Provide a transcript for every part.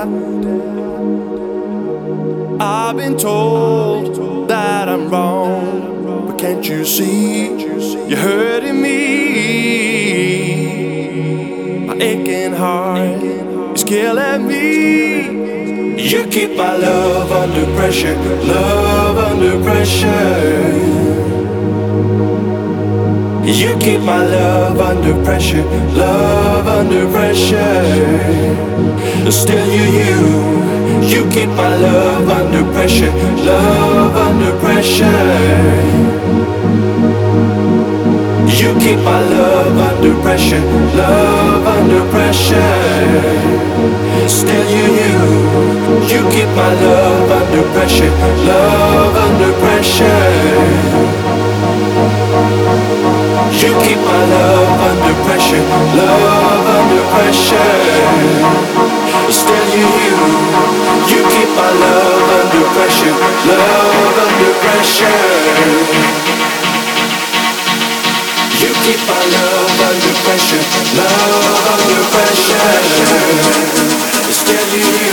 I've been told that I'm wrong, but can't you see you're hurting me? My aching heart is killing me. You keep my love under pressure, love under pressure. You keep my love under pressure, love under pressure. Still you, you. You keep my love under pressure, love under pressure. You keep my love under pressure, love under pressure. Still you, you, you keep my love under pressure, love under pressure. You keep my love under pressure, love under pressure. Still you, you. You keep my love under pressure, love under pressure. You keep my love under pressure, love under pressure. Still you.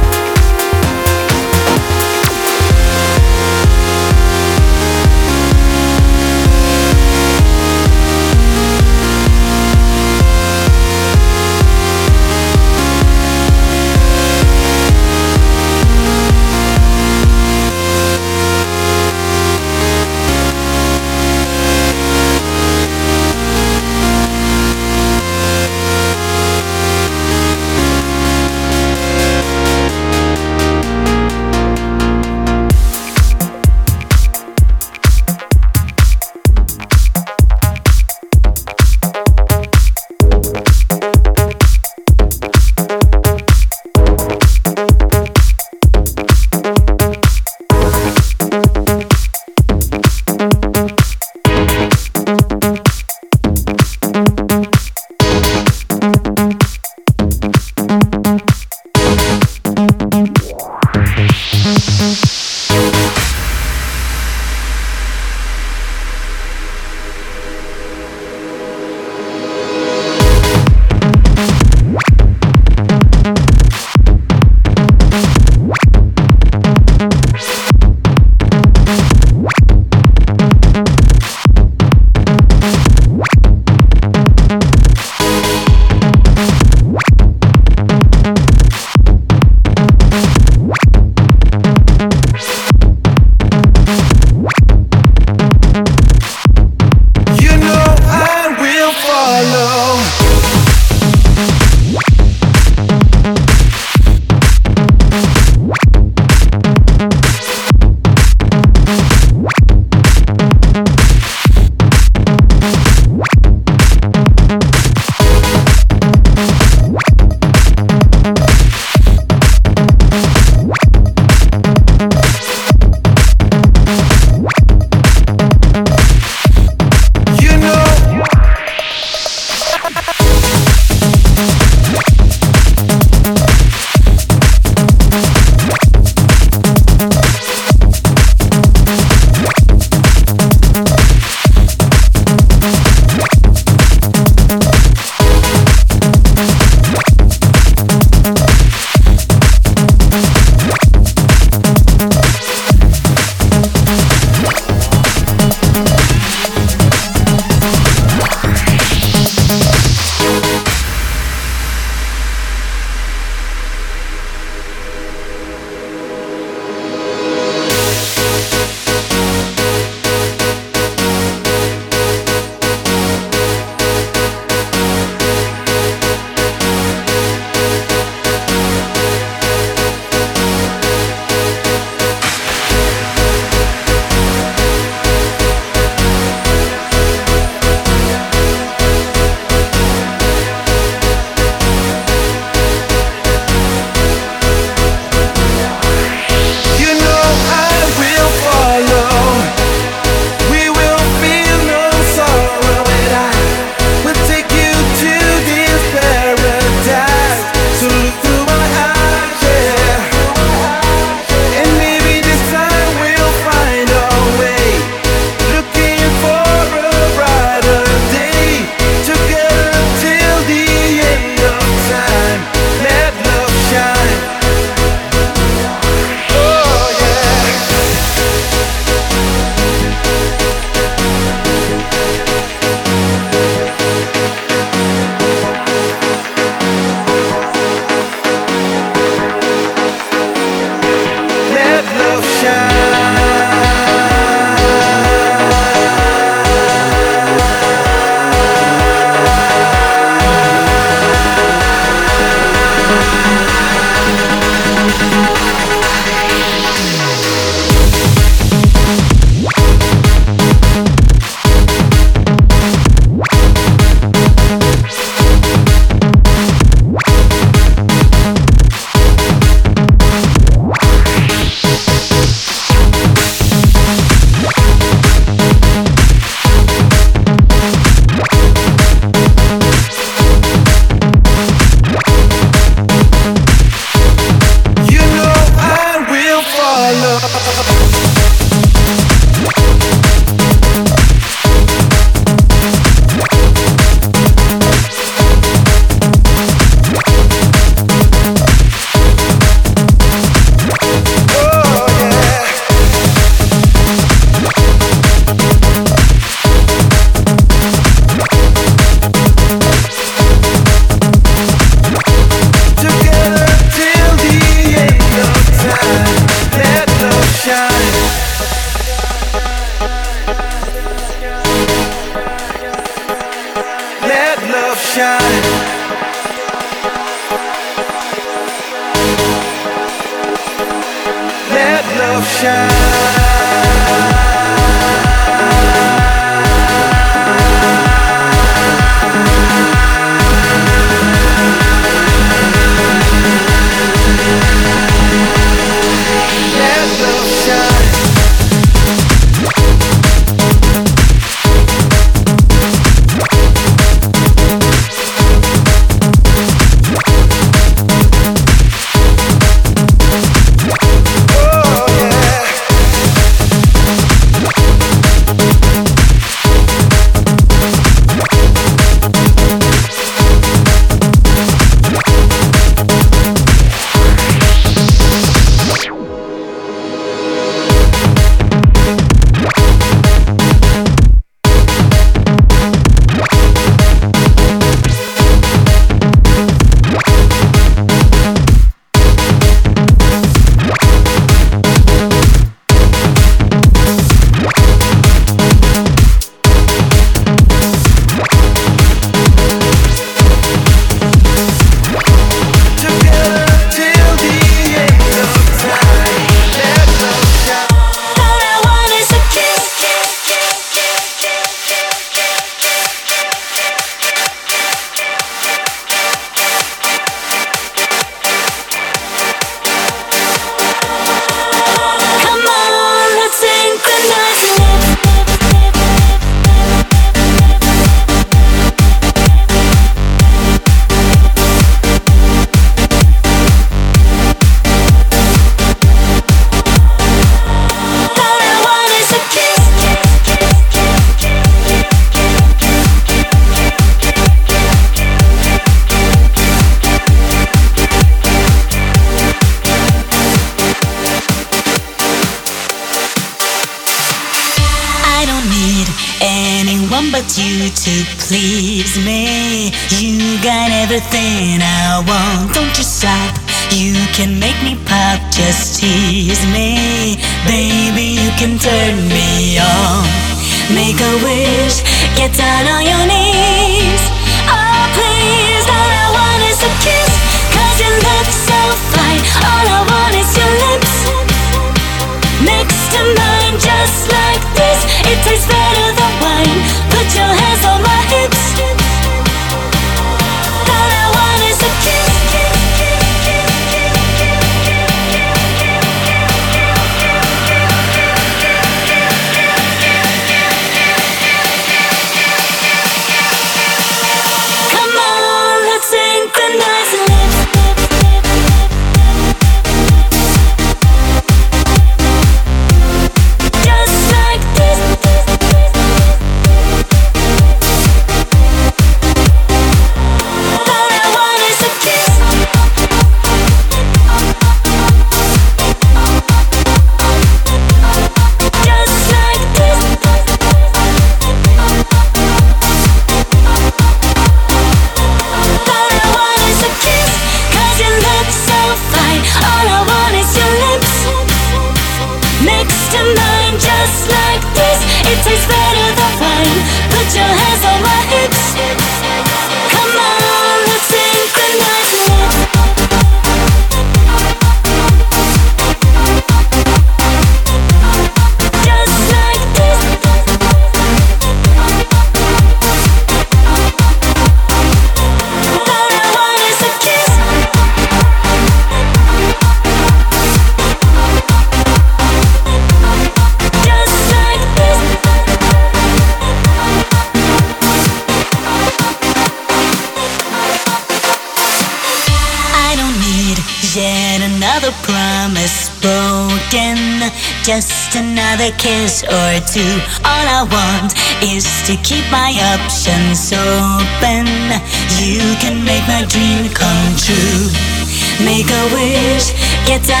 Get down